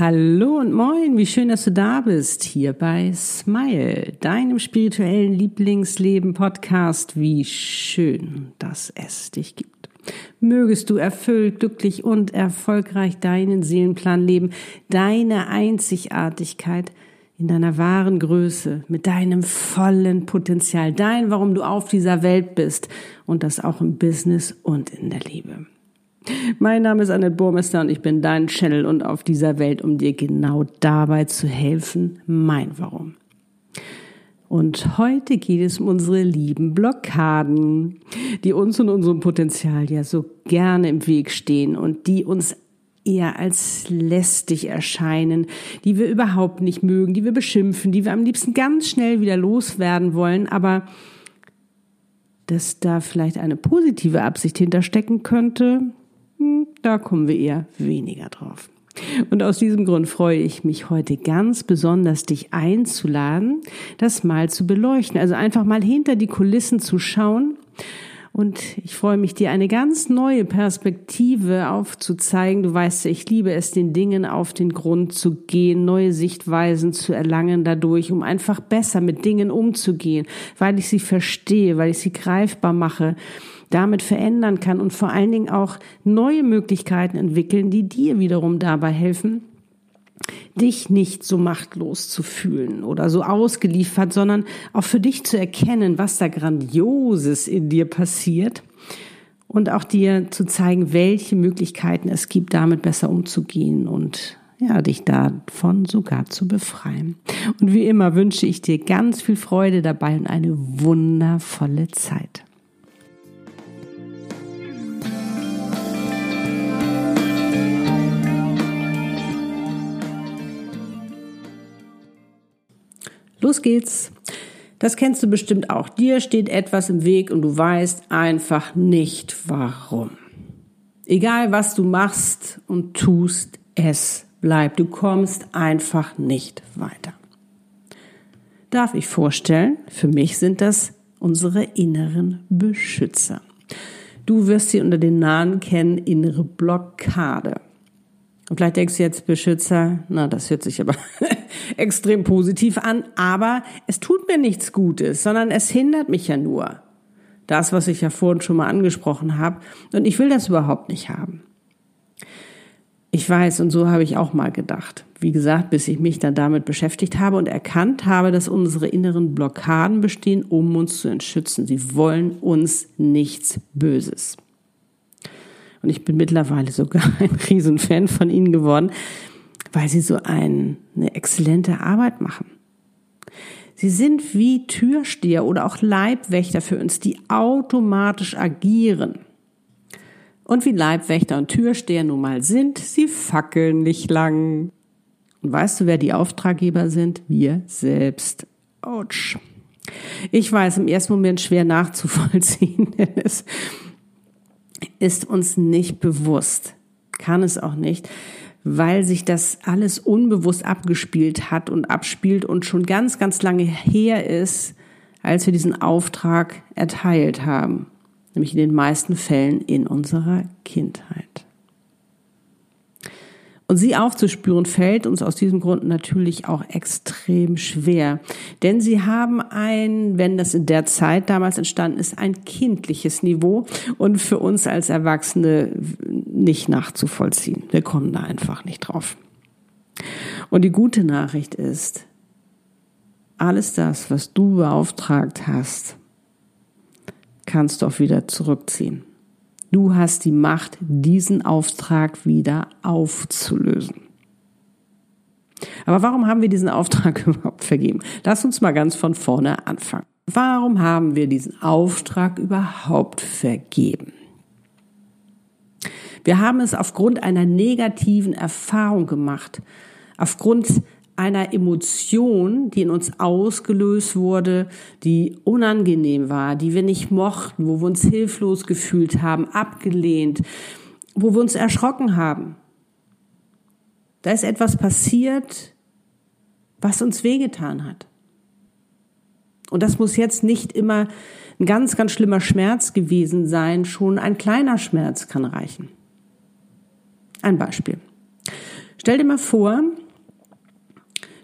Hallo und moin, wie schön, dass du da bist, hier bei Smile, deinem spirituellen Lieblingsleben-Podcast. Wie schön, dass es dich gibt. Mögest du erfüllt, glücklich und erfolgreich deinen Seelenplan leben, deine Einzigartigkeit in deiner wahren Größe, mit deinem vollen Potenzial, dein, warum du auf dieser Welt bist und das auch im Business und in der Liebe. Mein Name ist Annette Burmester und ich bin dein Channel und auf dieser Welt, um dir genau dabei zu helfen, mein Warum. Und heute geht es um unsere lieben Blockaden, die uns und unserem Potenzial ja so gerne im Weg stehen und die uns eher als lästig erscheinen, die wir überhaupt nicht mögen, die wir beschimpfen, die wir am liebsten ganz schnell wieder loswerden wollen, aber dass da vielleicht eine positive Absicht hinterstecken könnte, da kommen wir eher weniger drauf. Und aus diesem Grund freue ich mich heute ganz besonders, dich einzuladen, das mal zu beleuchten. Also einfach mal hinter die Kulissen zu schauen. Und ich freue mich, dir eine ganz neue Perspektive aufzuzeigen. Du weißt ja, ich liebe es, den Dingen auf den Grund zu gehen, neue Sichtweisen zu erlangen dadurch, um einfach besser mit Dingen umzugehen, weil ich sie verstehe, weil ich sie greifbar mache damit verändern kann und vor allen Dingen auch neue Möglichkeiten entwickeln, die dir wiederum dabei helfen, dich nicht so machtlos zu fühlen oder so ausgeliefert, sondern auch für dich zu erkennen, was da Grandioses in dir passiert und auch dir zu zeigen, welche Möglichkeiten es gibt, damit besser umzugehen und ja, dich davon sogar zu befreien. Und wie immer wünsche ich dir ganz viel Freude dabei und eine wundervolle Zeit. Los geht's. Das kennst du bestimmt auch. Dir steht etwas im Weg und du weißt einfach nicht warum. Egal was du machst und tust, es bleibt. Du kommst einfach nicht weiter. Darf ich vorstellen, für mich sind das unsere inneren Beschützer. Du wirst sie unter den Namen kennen, innere Blockade. Und vielleicht denkst du jetzt Beschützer, na, das hört sich aber extrem positiv an, aber es tut mir nichts Gutes, sondern es hindert mich ja nur. Das, was ich ja vorhin schon mal angesprochen habe. Und ich will das überhaupt nicht haben. Ich weiß, und so habe ich auch mal gedacht. Wie gesagt, bis ich mich dann damit beschäftigt habe und erkannt habe, dass unsere inneren Blockaden bestehen, um uns zu entschützen. Sie wollen uns nichts Böses. Und ich bin mittlerweile sogar ein Riesenfan von ihnen geworden, weil sie so ein, eine exzellente Arbeit machen. Sie sind wie Türsteher oder auch Leibwächter für uns, die automatisch agieren. Und wie Leibwächter und Türsteher nun mal sind, sie fackeln nicht lang. Und weißt du, wer die Auftraggeber sind? Wir selbst. Autsch. Ich weiß im ersten Moment schwer nachzuvollziehen, denn es ist uns nicht bewusst, kann es auch nicht, weil sich das alles unbewusst abgespielt hat und abspielt und schon ganz, ganz lange her ist, als wir diesen Auftrag erteilt haben, nämlich in den meisten Fällen in unserer Kindheit. Und sie aufzuspüren fällt uns aus diesem Grund natürlich auch extrem schwer. Denn sie haben ein, wenn das in der Zeit damals entstanden ist, ein kindliches Niveau und für uns als Erwachsene nicht nachzuvollziehen. Wir kommen da einfach nicht drauf. Und die gute Nachricht ist, alles das, was du beauftragt hast, kannst du auch wieder zurückziehen. Du hast die Macht, diesen Auftrag wieder aufzulösen. Aber warum haben wir diesen Auftrag überhaupt vergeben? Lass uns mal ganz von vorne anfangen. Warum haben wir diesen Auftrag überhaupt vergeben? Wir haben es aufgrund einer negativen Erfahrung gemacht, aufgrund einer Emotion, die in uns ausgelöst wurde, die unangenehm war, die wir nicht mochten, wo wir uns hilflos gefühlt haben, abgelehnt, wo wir uns erschrocken haben. Da ist etwas passiert, was uns wehgetan hat. Und das muss jetzt nicht immer ein ganz, ganz schlimmer Schmerz gewesen sein, schon ein kleiner Schmerz kann reichen. Ein Beispiel. Stell dir mal vor,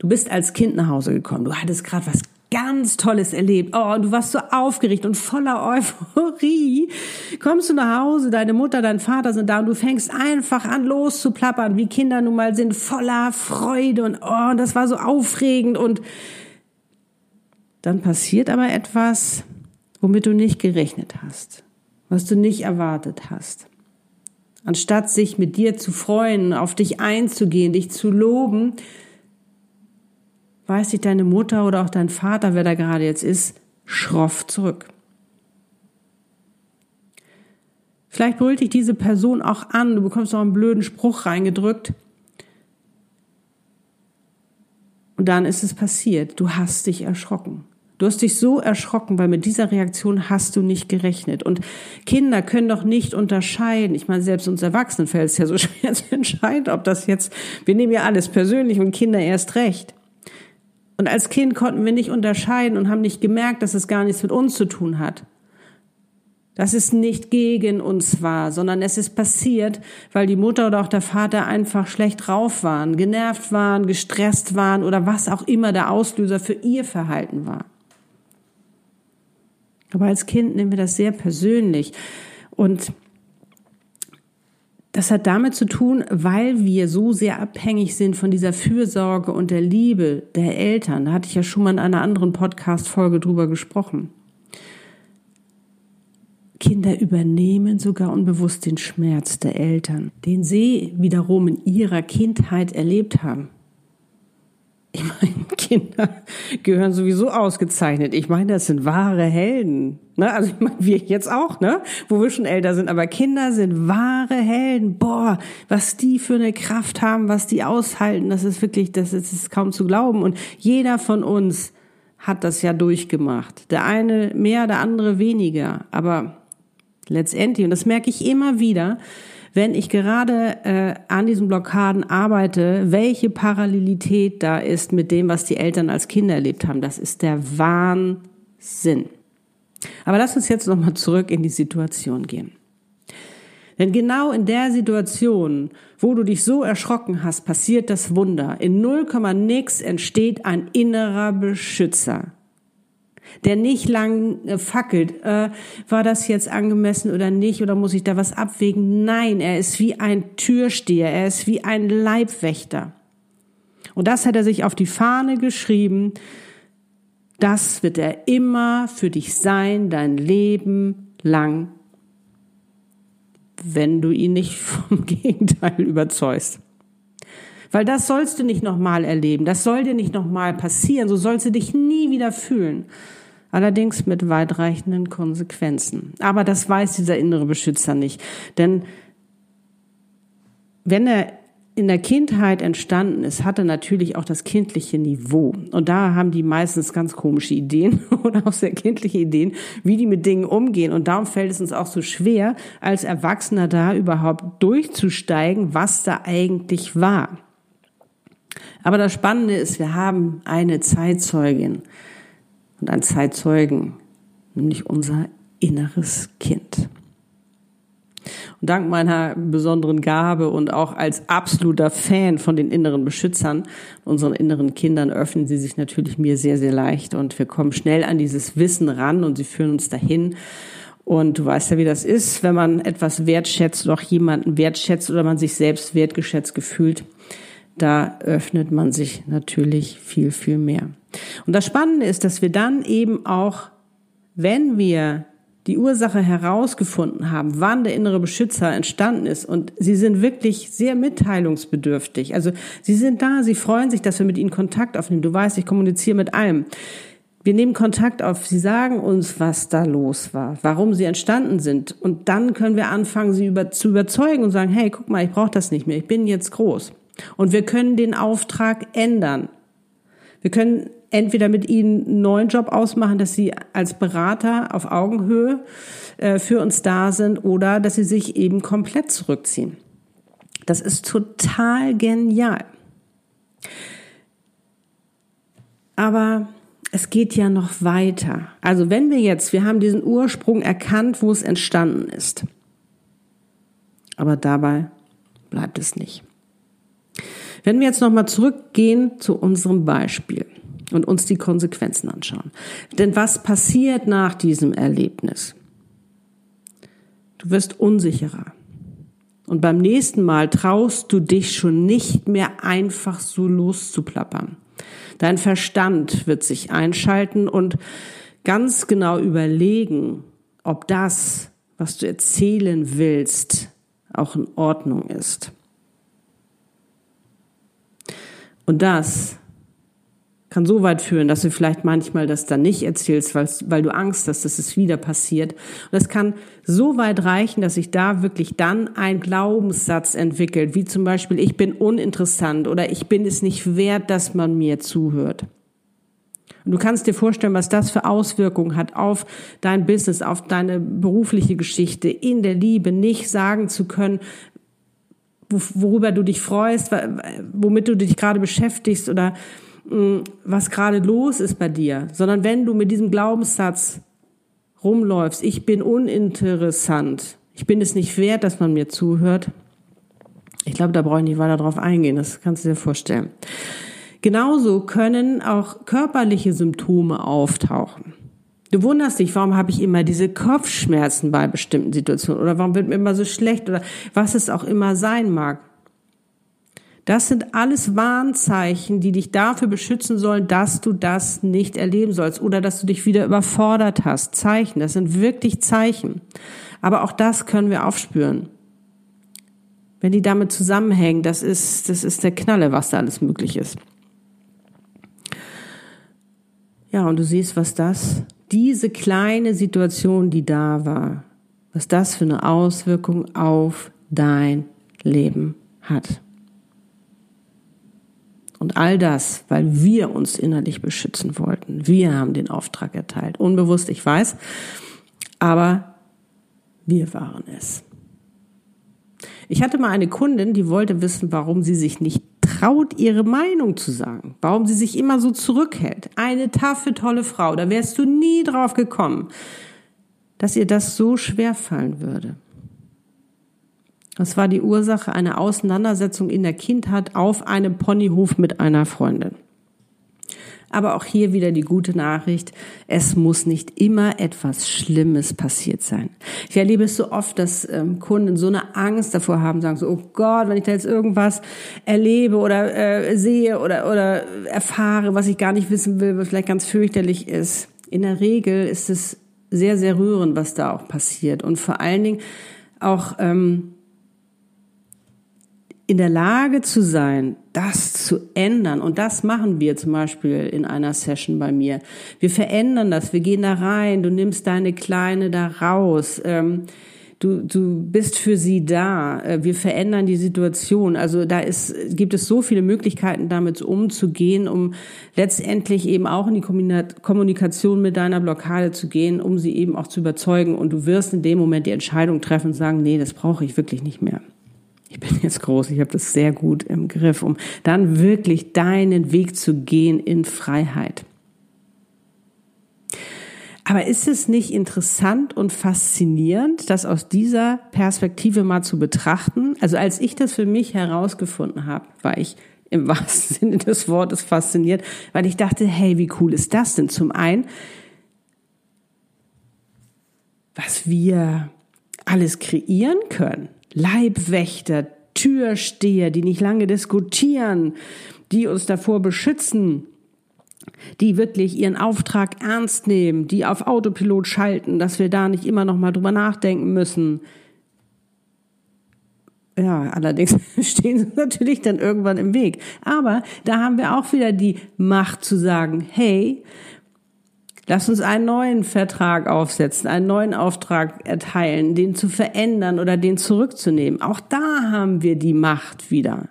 du bist als Kind nach Hause gekommen, du hattest gerade was ganz Tolles erlebt. Oh, du warst so aufgeregt und voller Euphorie. Kommst du nach Hause, deine Mutter, dein Vater sind da und du fängst einfach an loszuplappern, wie Kinder nun mal sind, voller Freude und oh, das war so aufregend und dann passiert aber etwas, womit du nicht gerechnet hast, was du nicht erwartet hast. Anstatt sich mit dir zu freuen, auf dich einzugehen, dich zu loben, weiß dich deine Mutter oder auch dein Vater, wer da gerade jetzt ist, schroff zurück. Vielleicht brüllt dich diese Person auch an, du bekommst auch einen blöden Spruch reingedrückt. Und dann ist es passiert, du hast dich erschrocken. Du hast dich so erschrocken, weil mit dieser Reaktion hast du nicht gerechnet. Und Kinder können doch nicht unterscheiden. Ich meine, selbst uns Erwachsenen fällt es ja so schwer zu entscheiden, ob das jetzt, wir nehmen ja alles persönlich und Kinder erst recht. Und als Kind konnten wir nicht unterscheiden und haben nicht gemerkt, dass es gar nichts mit uns zu tun hat. Dass es nicht gegen uns war, sondern es ist passiert, weil die Mutter oder auch der Vater einfach schlecht drauf waren, genervt waren, gestresst waren oder was auch immer der Auslöser für ihr Verhalten war. Aber als Kind nehmen wir das sehr persönlich und das hat damit zu tun, weil wir so sehr abhängig sind von dieser Fürsorge und der Liebe der Eltern. Da hatte ich ja schon mal in einer anderen Podcast-Folge drüber gesprochen. Kinder übernehmen sogar unbewusst den Schmerz der Eltern, den sie wiederum in ihrer Kindheit erlebt haben. Ich meine, Kinder gehören sowieso ausgezeichnet. Ich meine, das sind wahre Helden. Ne? Also ich meine, wir jetzt auch, ne? Wo wir schon älter sind. Aber Kinder sind wahre Helden. Boah, was die für eine Kraft haben, was die aushalten, das ist wirklich, das ist, das ist kaum zu glauben. Und jeder von uns hat das ja durchgemacht. Der eine mehr, der andere weniger. Aber letztendlich, und das merke ich immer wieder, wenn ich gerade äh, an diesen Blockaden arbeite, welche Parallelität da ist mit dem, was die Eltern als Kinder erlebt haben. Das ist der Wahnsinn. Aber lass uns jetzt nochmal zurück in die Situation gehen. Denn genau in der Situation, wo du dich so erschrocken hast, passiert das Wunder. In 0, nix entsteht ein innerer Beschützer der nicht lang äh, fackelt, äh, war das jetzt angemessen oder nicht oder muss ich da was abwägen? Nein, er ist wie ein Türsteher, er ist wie ein Leibwächter. Und das hat er sich auf die Fahne geschrieben. Das wird er immer für dich sein, dein Leben lang, wenn du ihn nicht vom Gegenteil überzeugst. Weil das sollst du nicht nochmal erleben, das soll dir nicht nochmal passieren, so sollst du dich nie wieder fühlen allerdings mit weitreichenden Konsequenzen. Aber das weiß dieser innere Beschützer nicht. Denn wenn er in der Kindheit entstanden ist, hatte natürlich auch das kindliche Niveau. Und da haben die meistens ganz komische Ideen oder auch sehr kindliche Ideen, wie die mit Dingen umgehen. Und darum fällt es uns auch so schwer, als Erwachsener da überhaupt durchzusteigen, was da eigentlich war. Aber das Spannende ist, wir haben eine Zeitzeugin, und ein Zeitzeugen, nämlich unser inneres Kind. Und dank meiner besonderen Gabe und auch als absoluter Fan von den inneren Beschützern, unseren inneren Kindern, öffnen sie sich natürlich mir sehr, sehr leicht und wir kommen schnell an dieses Wissen ran und sie führen uns dahin. Und du weißt ja, wie das ist, wenn man etwas wertschätzt oder auch jemanden wertschätzt oder man sich selbst wertgeschätzt gefühlt da öffnet man sich natürlich viel, viel mehr. Und das Spannende ist, dass wir dann eben auch, wenn wir die Ursache herausgefunden haben, wann der innere Beschützer entstanden ist. Und sie sind wirklich sehr mitteilungsbedürftig. Also sie sind da, sie freuen sich, dass wir mit ihnen Kontakt aufnehmen. Du weißt, ich kommuniziere mit allem. Wir nehmen Kontakt auf, sie sagen uns, was da los war, warum sie entstanden sind. Und dann können wir anfangen, sie über, zu überzeugen und sagen, hey, guck mal, ich brauche das nicht mehr, ich bin jetzt groß. Und wir können den Auftrag ändern. Wir können entweder mit ihnen einen neuen Job ausmachen, dass sie als Berater auf Augenhöhe äh, für uns da sind oder dass sie sich eben komplett zurückziehen. Das ist total genial. Aber es geht ja noch weiter. Also wenn wir jetzt, wir haben diesen Ursprung erkannt, wo es entstanden ist. Aber dabei bleibt es nicht. Wenn wir jetzt nochmal zurückgehen zu unserem Beispiel und uns die Konsequenzen anschauen. Denn was passiert nach diesem Erlebnis? Du wirst unsicherer. Und beim nächsten Mal traust du dich schon nicht mehr einfach so loszuplappern. Dein Verstand wird sich einschalten und ganz genau überlegen, ob das, was du erzählen willst, auch in Ordnung ist. Und das kann so weit führen, dass du vielleicht manchmal das dann nicht erzählst, weil, weil du Angst hast, dass es wieder passiert. Und es kann so weit reichen, dass sich da wirklich dann ein Glaubenssatz entwickelt, wie zum Beispiel, ich bin uninteressant oder ich bin es nicht wert, dass man mir zuhört. Und du kannst dir vorstellen, was das für Auswirkungen hat auf dein Business, auf deine berufliche Geschichte, in der Liebe nicht sagen zu können, worüber du dich freust, womit du dich gerade beschäftigst oder was gerade los ist bei dir, sondern wenn du mit diesem Glaubenssatz rumläufst, ich bin uninteressant, ich bin es nicht wert, dass man mir zuhört, ich glaube, da brauche ich nicht weiter drauf eingehen, das kannst du dir vorstellen. Genauso können auch körperliche Symptome auftauchen. Du wunderst dich, warum habe ich immer diese Kopfschmerzen bei bestimmten Situationen oder warum wird mir immer so schlecht oder was es auch immer sein mag. Das sind alles Warnzeichen, die dich dafür beschützen sollen, dass du das nicht erleben sollst oder dass du dich wieder überfordert hast. Zeichen, das sind wirklich Zeichen. Aber auch das können wir aufspüren. Wenn die damit zusammenhängen, das ist, das ist der Knalle, was da alles möglich ist. Ja, und du siehst, was das, diese kleine Situation, die da war, was das für eine Auswirkung auf dein Leben hat. Und all das, weil wir uns innerlich beschützen wollten. Wir haben den Auftrag erteilt. Unbewusst, ich weiß. Aber wir waren es. Ich hatte mal eine Kundin, die wollte wissen, warum sie sich nicht traut, ihre Meinung zu sagen. Warum sie sich immer so zurückhält. Eine taffe, tolle Frau. Da wärst du nie drauf gekommen, dass ihr das so schwer fallen würde. Das war die Ursache einer Auseinandersetzung in der Kindheit auf einem Ponyhof mit einer Freundin. Aber auch hier wieder die gute Nachricht, es muss nicht immer etwas Schlimmes passiert sein. Ich erlebe es so oft, dass ähm, Kunden so eine Angst davor haben, sagen so, oh Gott, wenn ich da jetzt irgendwas erlebe oder äh, sehe oder, oder erfahre, was ich gar nicht wissen will, was vielleicht ganz fürchterlich ist. In der Regel ist es sehr, sehr rührend, was da auch passiert. Und vor allen Dingen auch ähm, in der Lage zu sein, das zu ändern. Und das machen wir zum Beispiel in einer Session bei mir. Wir verändern das, wir gehen da rein, du nimmst deine Kleine da raus. Ähm, du, du bist für sie da. Äh, wir verändern die Situation. Also da ist, gibt es so viele Möglichkeiten, damit umzugehen, um letztendlich eben auch in die Kommunikation mit deiner Blockade zu gehen, um sie eben auch zu überzeugen. Und du wirst in dem Moment die Entscheidung treffen und sagen, nee, das brauche ich wirklich nicht mehr ich bin jetzt groß, ich habe das sehr gut im Griff, um dann wirklich deinen Weg zu gehen in Freiheit. Aber ist es nicht interessant und faszinierend, das aus dieser Perspektive mal zu betrachten? Also als ich das für mich herausgefunden habe, war ich im wahrsten Sinne des Wortes fasziniert, weil ich dachte, hey, wie cool ist das denn? Zum einen, was wir alles kreieren können. Leibwächter, Türsteher, die nicht lange diskutieren, die uns davor beschützen, die wirklich ihren Auftrag ernst nehmen, die auf Autopilot schalten, dass wir da nicht immer noch mal drüber nachdenken müssen. Ja, allerdings stehen sie natürlich dann irgendwann im Weg. Aber da haben wir auch wieder die Macht zu sagen, hey, Lass uns einen neuen Vertrag aufsetzen, einen neuen Auftrag erteilen, den zu verändern oder den zurückzunehmen. Auch da haben wir die Macht wieder.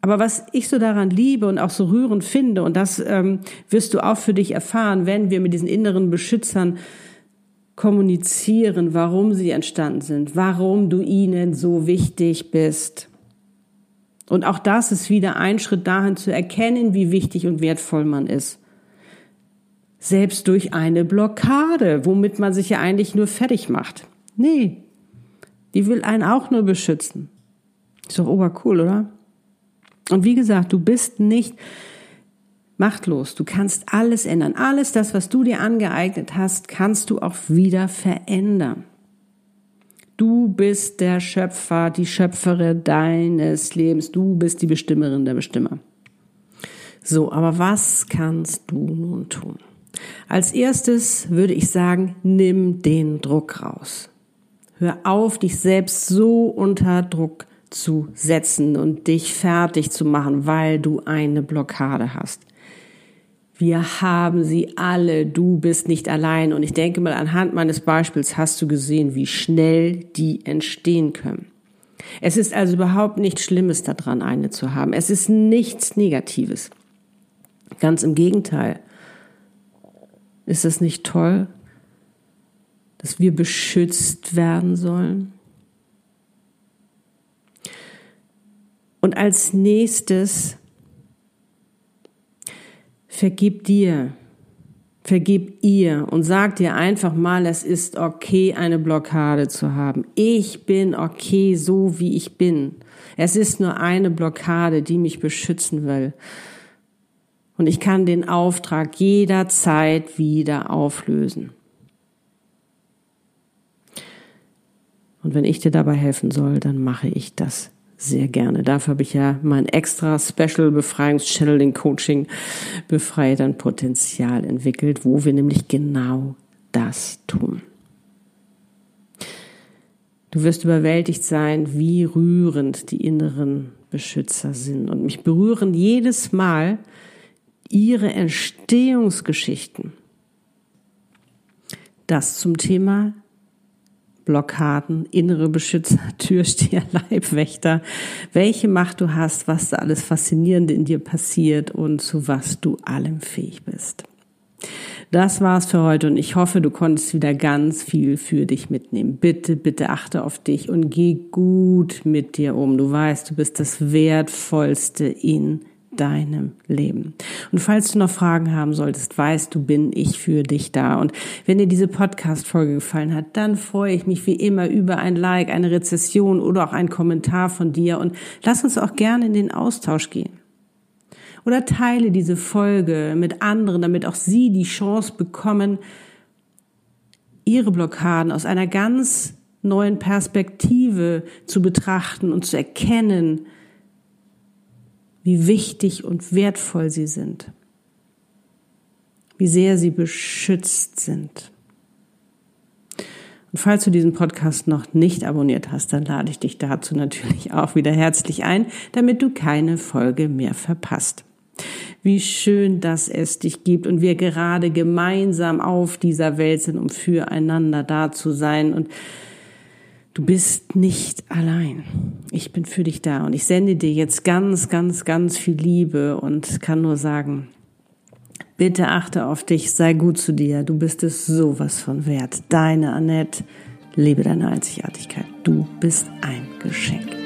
Aber was ich so daran liebe und auch so rührend finde, und das ähm, wirst du auch für dich erfahren, wenn wir mit diesen inneren Beschützern kommunizieren, warum sie entstanden sind, warum du ihnen so wichtig bist. Und auch das ist wieder ein Schritt dahin zu erkennen, wie wichtig und wertvoll man ist selbst durch eine Blockade, womit man sich ja eigentlich nur fertig macht. Nee, die will einen auch nur beschützen. Ist doch obercool, oder? Und wie gesagt, du bist nicht machtlos. Du kannst alles ändern. Alles das, was du dir angeeignet hast, kannst du auch wieder verändern. Du bist der Schöpfer, die Schöpferin deines Lebens. Du bist die Bestimmerin der Bestimmer. So, aber was kannst du nun tun? Als erstes würde ich sagen, nimm den Druck raus. Hör auf, dich selbst so unter Druck zu setzen und dich fertig zu machen, weil du eine Blockade hast. Wir haben sie alle, du bist nicht allein. Und ich denke mal, anhand meines Beispiels hast du gesehen, wie schnell die entstehen können. Es ist also überhaupt nichts Schlimmes daran, eine zu haben. Es ist nichts Negatives. Ganz im Gegenteil. Ist es nicht toll, dass wir beschützt werden sollen? Und als nächstes vergib dir, vergib ihr und sag dir einfach mal, es ist okay, eine Blockade zu haben. Ich bin okay, so wie ich bin. Es ist nur eine Blockade, die mich beschützen will. Und ich kann den Auftrag jederzeit wieder auflösen. Und wenn ich dir dabei helfen soll, dann mache ich das sehr gerne. Dafür habe ich ja mein extra Special Befreiungschanneling Coaching Befreie dein Potenzial entwickelt, wo wir nämlich genau das tun. Du wirst überwältigt sein, wie rührend die inneren Beschützer sind. Und mich berühren jedes Mal ihre Entstehungsgeschichten. Das zum Thema Blockaden, innere Beschützer, Türsteher, Leibwächter, welche Macht du hast, was da alles Faszinierende in dir passiert und zu was du allem fähig bist. Das war's für heute und ich hoffe, du konntest wieder ganz viel für dich mitnehmen. Bitte, bitte achte auf dich und geh gut mit dir um. Du weißt, du bist das Wertvollste in deinem Leben. Und falls du noch Fragen haben solltest, weißt du, bin ich für dich da. Und wenn dir diese Podcast-Folge gefallen hat, dann freue ich mich wie immer über ein Like, eine Rezession oder auch einen Kommentar von dir und lass uns auch gerne in den Austausch gehen. Oder teile diese Folge mit anderen, damit auch sie die Chance bekommen, ihre Blockaden aus einer ganz neuen Perspektive zu betrachten und zu erkennen, wie wichtig und wertvoll sie sind, wie sehr sie beschützt sind. Und falls du diesen Podcast noch nicht abonniert hast, dann lade ich dich dazu natürlich auch wieder herzlich ein, damit du keine Folge mehr verpasst. Wie schön, dass es dich gibt und wir gerade gemeinsam auf dieser Welt sind, um füreinander da zu sein und Du bist nicht allein. Ich bin für dich da und ich sende dir jetzt ganz, ganz, ganz viel Liebe und kann nur sagen, bitte achte auf dich, sei gut zu dir. Du bist es sowas von wert. Deine Annette, lebe deine Einzigartigkeit. Du bist ein Geschenk.